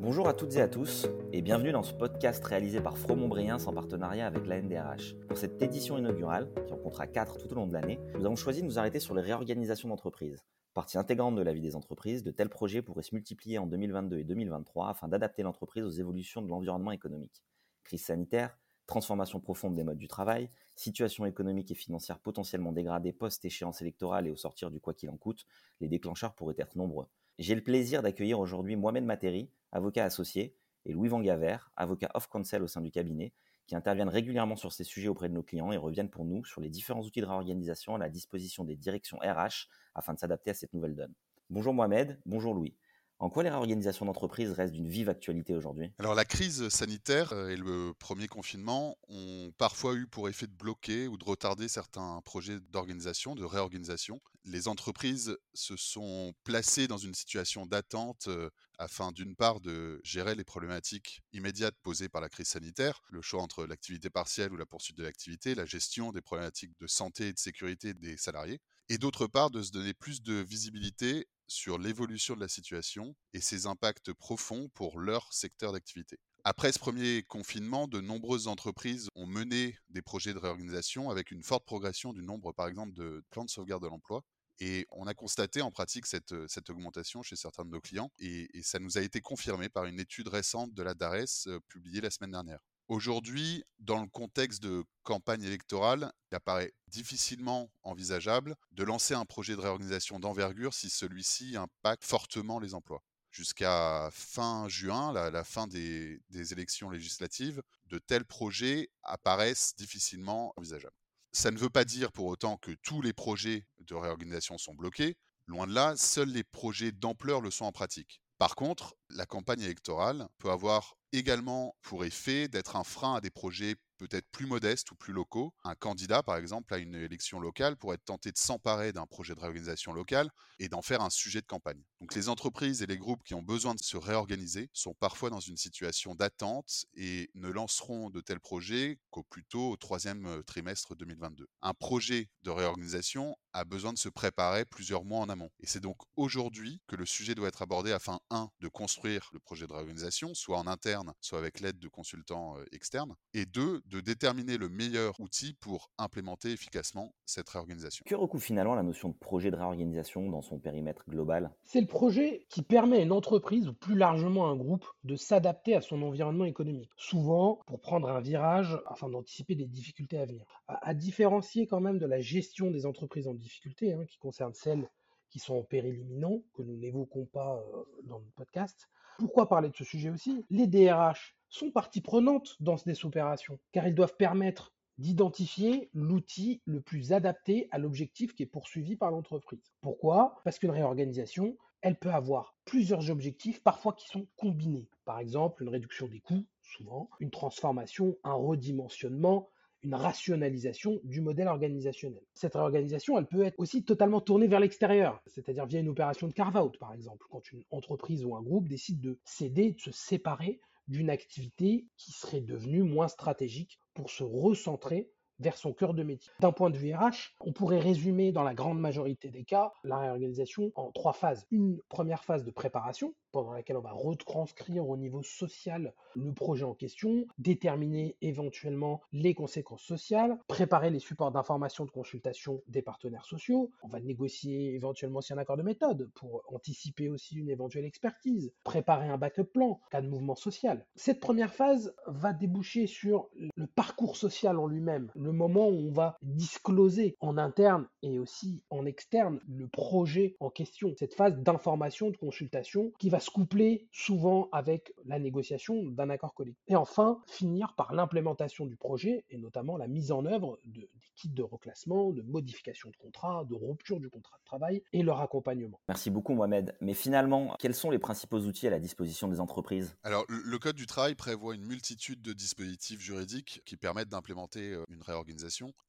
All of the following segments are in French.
Bonjour à toutes et à tous et bienvenue dans ce podcast réalisé par Fromont-Briens en partenariat avec la NDRH. Pour cette édition inaugurale, qui en comptera 4 tout au long de l'année, nous avons choisi de nous arrêter sur les réorganisations d'entreprises. Partie intégrante de la vie des entreprises, de tels projets pourraient se multiplier en 2022 et 2023 afin d'adapter l'entreprise aux évolutions de l'environnement économique. Crise sanitaire, transformation profonde des modes du travail, situation économique et financière potentiellement dégradée post-échéance électorale et au sortir du quoi qu'il en coûte, les déclencheurs pourraient être nombreux. J'ai le plaisir d'accueillir aujourd'hui Mohamed Materi, avocat associé, et Louis Van Gaver, avocat off-counsel au sein du cabinet, qui interviennent régulièrement sur ces sujets auprès de nos clients et reviennent pour nous sur les différents outils de réorganisation à la disposition des directions RH afin de s'adapter à cette nouvelle donne. Bonjour Mohamed, bonjour Louis. En quoi les réorganisations d'entreprise restent d'une vive actualité aujourd'hui? Alors la crise sanitaire et le premier confinement ont parfois eu pour effet de bloquer ou de retarder certains projets d'organisation, de réorganisation. Les entreprises se sont placées dans une situation d'attente afin d'une part de gérer les problématiques immédiates posées par la crise sanitaire, le choix entre l'activité partielle ou la poursuite de l'activité, la gestion des problématiques de santé et de sécurité des salariés, et d'autre part de se donner plus de visibilité sur l'évolution de la situation et ses impacts profonds pour leur secteur d'activité. Après ce premier confinement, de nombreuses entreprises ont mené des projets de réorganisation avec une forte progression du nombre, par exemple, de plans de sauvegarde de l'emploi. Et on a constaté en pratique cette, augmentation chez certains de nos clients et, ça nous a été confirmé par une étude récente de la DARES publiée la semaine dernière. Aujourd'hui, dans le contexte de campagne électorale, il apparaît difficilement envisageable de lancer un projet de réorganisation d'envergure si celui-ci impacte fortement les emplois. Jusqu'à fin juin, la, fin des, des élections législatives, de tels projets apparaissent difficilement envisageables. Ça ne veut pas dire pour autant que tous les projets de réorganisation sont bloqués. Loin de là, seuls les projets d'ampleur le sont en pratique. Par contre, la campagne électorale peut avoir également pour effet d'être un frein à des projets peut-être plus modestes ou plus locaux. Un candidat, par exemple, à une élection locale pourrait être tenté de s'emparer d'un projet de réorganisation locale et d'en faire un sujet de campagne. Donc les entreprises et les groupes qui ont besoin de se réorganiser sont parfois dans une situation d'attente et ne lanceront de tels projets qu'au plus tôt au troisième euh, trimestre 2022. Un projet de réorganisation a besoin de se préparer plusieurs mois en amont. Et c'est donc aujourd'hui que le sujet doit être abordé afin, un, de construire le projet de réorganisation, soit en interne, soit avec l'aide de consultants euh, externes, et deux, de déterminer le meilleur outil pour implémenter efficacement cette réorganisation. Que recouvre finalement la notion de projet de réorganisation dans son périmètre global? C'est le projet qui permet à une entreprise ou plus largement à un groupe de s'adapter à son environnement économique, souvent pour prendre un virage afin d'anticiper des difficultés à venir. À, différencier quand même de la gestion des entreprises en difficulté, hein, qui concerne celles qui sont en péril imminent, que nous n'évoquons pas euh, dans le podcast. Pourquoi parler de ce sujet aussi? Les DRH sont partie prenante dans ces opérations, car ils doivent permettre d'identifier l'outil le plus adapté à l'objectif qui est poursuivi par l'entreprise. Pourquoi? Parce qu'une réorganisation, elle peut avoir plusieurs objectifs, parfois qui sont combinés. Par exemple, une réduction des coûts, souvent, une transformation, un redimensionnement, une rationalisation du modèle organisationnel. Cette réorganisation, elle peut être aussi totalement tournée vers l'extérieur, c'est-à-dire via une opération de carve-out, par exemple, quand une entreprise ou un groupe décide de céder, de se séparer d'une activité qui serait devenue moins stratégique pour se recentrer vers son cœur de métier. D'un point de vue RH, on pourrait résumer dans la grande majorité des cas la réorganisation en trois phases. Une première phase de préparation, pendant laquelle on va retranscrire au niveau social le projet en question, déterminer éventuellement les conséquences sociales, préparer les supports d'information de consultation des partenaires sociaux, on va négocier éventuellement si un accord de méthode pour anticiper aussi une éventuelle expertise, préparer un backup plan cas de mouvement social. Cette première phase va déboucher sur le parcours social en lui-même, le moment où on va discloser en interne et aussi en externe le projet en question, cette phase d'information, de consultation qui va se coupler souvent avec la négociation d'un accord collectif. Et enfin, finir par l'implémentation du projet et notamment la mise en œuvre de, des kits de reclassement, de modification de contrat, de rupture du contrat de travail et leur accompagnement. Merci beaucoup Mohamed. Mais finalement, quels sont les principaux outils à la disposition des entreprises? Alors, le Code du travail prévoit une multitude de dispositifs juridiques qui permettent d'implémenter euh, une réorganisation.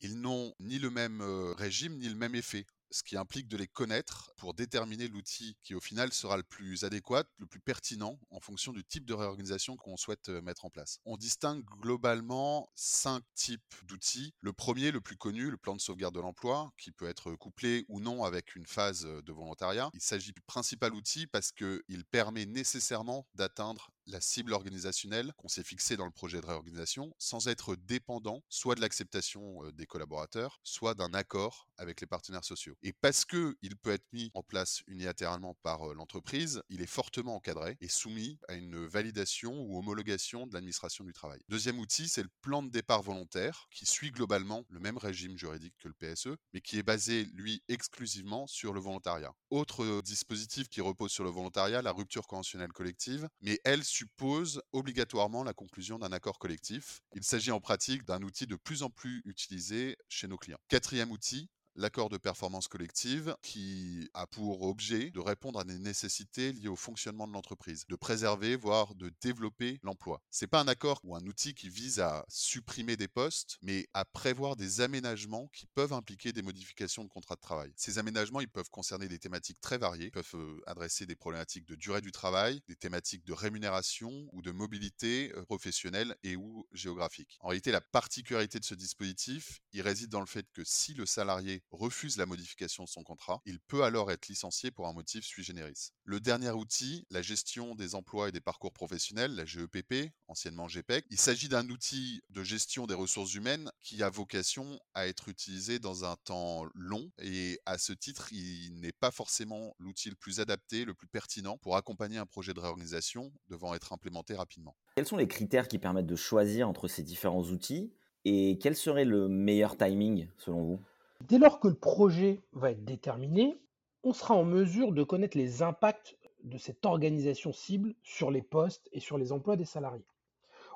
Ils n'ont ni le même régime ni le même effet ce qui implique de les connaître pour déterminer l'outil qui au final sera le plus adéquat, le plus pertinent en fonction du type de réorganisation qu'on souhaite mettre en place. On distingue globalement cinq types d'outils. Le premier, le plus connu, le plan de sauvegarde de l'emploi, qui peut être couplé ou non avec une phase de volontariat. Il s'agit du principal outil parce qu'il permet nécessairement d'atteindre la cible organisationnelle qu'on s'est fixée dans le projet de réorganisation sans être dépendant soit de l'acceptation des collaborateurs, soit d'un accord avec les partenaires sociaux. Et parce que il peut être mis en place unilatéralement par l'entreprise, il est fortement encadré et soumis à une validation ou homologation de l'administration du travail. Deuxième outil, c'est le plan de départ volontaire qui suit globalement le même régime juridique que le PSE, mais qui est basé, lui, exclusivement sur le volontariat. Autre dispositif qui repose sur le volontariat, la rupture conventionnelle collective, mais elle suppose obligatoirement la conclusion d'un accord collectif. Il s'agit en pratique d'un outil de plus en plus utilisé chez nos clients. Quatrième outil, l'accord de performance collective qui a pour objet de répondre à des nécessités liées au fonctionnement de l'entreprise, de préserver, voire de développer l'emploi. C'est pas un accord ou un outil qui vise à supprimer des postes, mais à prévoir des aménagements qui peuvent impliquer des modifications de contrat de travail. Ces aménagements, ils peuvent concerner des thématiques très variées, peuvent euh, adresser des problématiques de durée du travail, des thématiques de rémunération ou de mobilité euh, professionnelle et ou géographique. En réalité, la particularité de ce dispositif, il réside dans le fait que si le salarié refuse la modification de son contrat, il peut alors être licencié pour un motif sui generis. Le dernier outil, la gestion des emplois et des parcours professionnels, la GEPP, anciennement GPEC, il s'agit d'un outil de gestion des ressources humaines qui a vocation à être utilisé dans un temps long et à ce titre, il n'est pas forcément l'outil le plus adapté, le plus pertinent pour accompagner un projet de réorganisation devant être implémenté rapidement. Quels sont les critères qui permettent de choisir entre ces différents outils et quel serait le meilleur timing selon vous? Dès lors que le projet va être déterminé, on sera en mesure de connaître les impacts de cette organisation cible sur les postes et sur les emplois des salariés.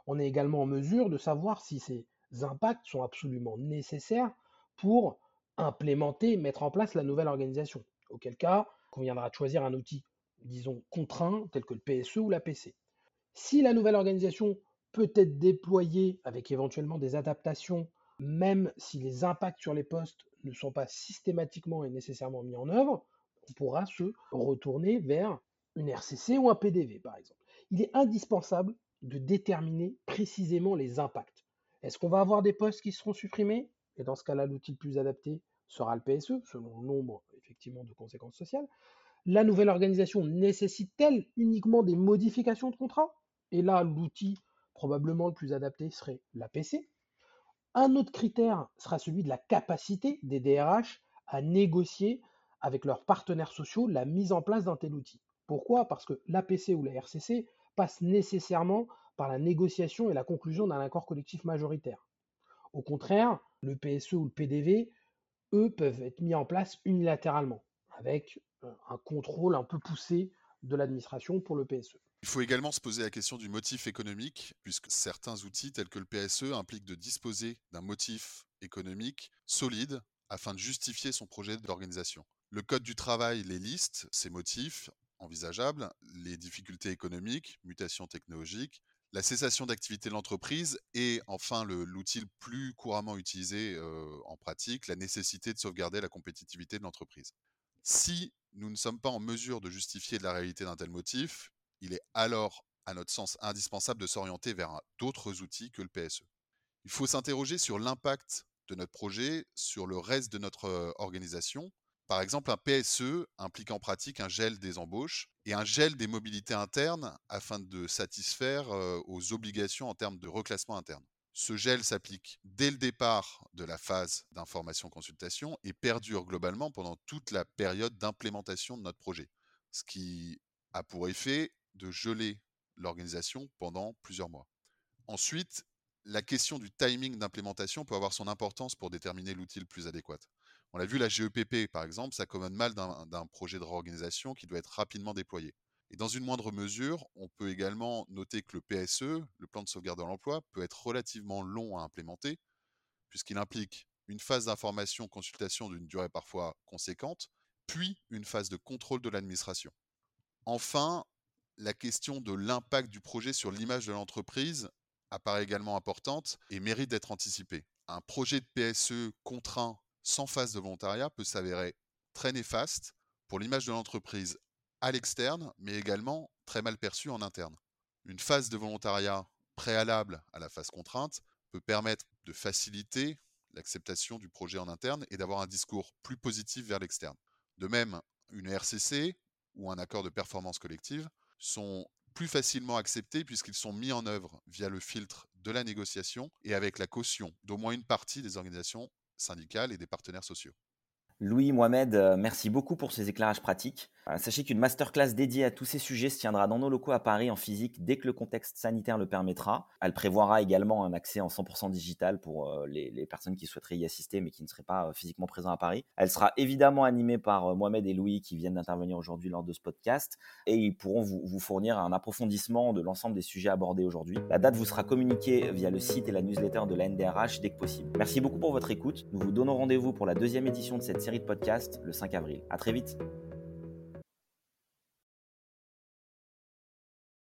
On est également en mesure de savoir si ces impacts sont absolument nécessaires pour implémenter, mettre en place la nouvelle organisation. Auquel cas, il conviendra de choisir un outil, disons, contraint, tel que le PSE ou la PC. Si la nouvelle organisation peut être déployée avec éventuellement des adaptations, même si les impacts sur les postes ne sont pas systématiquement et nécessairement mis en œuvre, on pourra se retourner vers une RCC ou un PDV, par exemple. Il est indispensable de déterminer précisément les impacts. Est-ce qu'on va avoir des postes qui seront supprimés? Et dans ce cas-là, l'outil le plus adapté sera le PSE, selon le nombre effectivement de conséquences sociales. La nouvelle organisation nécessite-t-elle uniquement des modifications de contrat? Et là, l'outil probablement le plus adapté serait l'APC, un autre critère sera celui de la capacité des DRH à négocier avec leurs partenaires sociaux la mise en place d'un tel outil. Pourquoi? Parce que l'APC ou la RCC passe nécessairement par la négociation et la conclusion d'un accord collectif majoritaire. Au contraire, le PSE ou le PDV, eux, peuvent être mis en place unilatéralement, avec un contrôle un peu poussé de l'administration pour le PSE. Il faut également se poser la question du motif économique, puisque certains outils tels que le PSE impliquent de disposer d'un motif économique solide afin de justifier son projet d'organisation. Le Code du travail les liste, ces motifs envisageables, les difficultés économiques, mutations technologiques, la cessation d'activité de l'entreprise et enfin l'outil le, plus couramment utilisé euh, en pratique, la nécessité de sauvegarder la compétitivité de l'entreprise. Si nous ne sommes pas en mesure de justifier de la réalité d'un tel motif, il est alors, à notre sens, indispensable de s'orienter vers d'autres outils que le PSE. Il faut s'interroger sur l'impact de notre projet sur le reste de notre organisation. Par exemple, un PSE implique en pratique un gel des embauches et un gel des mobilités internes afin de satisfaire aux obligations en termes de reclassement interne. Ce gel s'applique dès le départ de la phase d'information-consultation et perdure globalement pendant toute la période d'implémentation de notre projet, ce qui a pour effet de geler l'organisation pendant plusieurs mois. Ensuite, la question du timing d'implémentation peut avoir son importance pour déterminer l'outil le plus adéquat. On l'a vu, la GEPP, par exemple, ça commande mal d'un projet de réorganisation qui doit être rapidement déployé. Et dans une moindre mesure, on peut également noter que le PSE, le plan de sauvegarde de l'emploi, peut être relativement long à implémenter, puisqu'il implique une phase d'information, consultation d'une durée parfois conséquente, puis une phase de contrôle de l'administration. Enfin, la question de l'impact du projet sur l'image de l'entreprise apparaît également importante et mérite d'être anticipée. Un projet de PSE contraint sans phase de volontariat peut s'avérer très néfaste pour l'image de l'entreprise à l'externe, mais également très mal perçu en interne. Une phase de volontariat préalable à la phase contrainte peut permettre de faciliter l'acceptation du projet en interne et d'avoir un discours plus positif vers l'externe. De même, une RCC ou un accord de performance collective sont plus facilement acceptés puisqu'ils sont mis en œuvre via le filtre de la négociation et avec la caution d'au moins une partie des organisations syndicales et des partenaires sociaux. Louis, Mohamed, euh, merci beaucoup pour ces éclairages pratiques. Euh, sachez qu'une masterclass dédiée à tous ces sujets se tiendra dans nos locaux à Paris en physique dès que le contexte sanitaire le permettra. Elle prévoira également un accès en 100% digital pour euh, les, personnes qui souhaiteraient y assister mais qui ne seraient pas physiquement présents à Paris. Elle sera évidemment animée par Mohamed et Louis qui viennent d'intervenir aujourd'hui lors de ce podcast et ils pourront vous, vous fournir un approfondissement de l'ensemble des sujets abordés aujourd'hui. La date vous sera communiquée via le site et la newsletter de la NDRH dès que possible. Merci beaucoup pour votre écoute. Nous vous donnons rendez-vous pour la deuxième édition de cette série de podcasts le 5 avril. À très vite.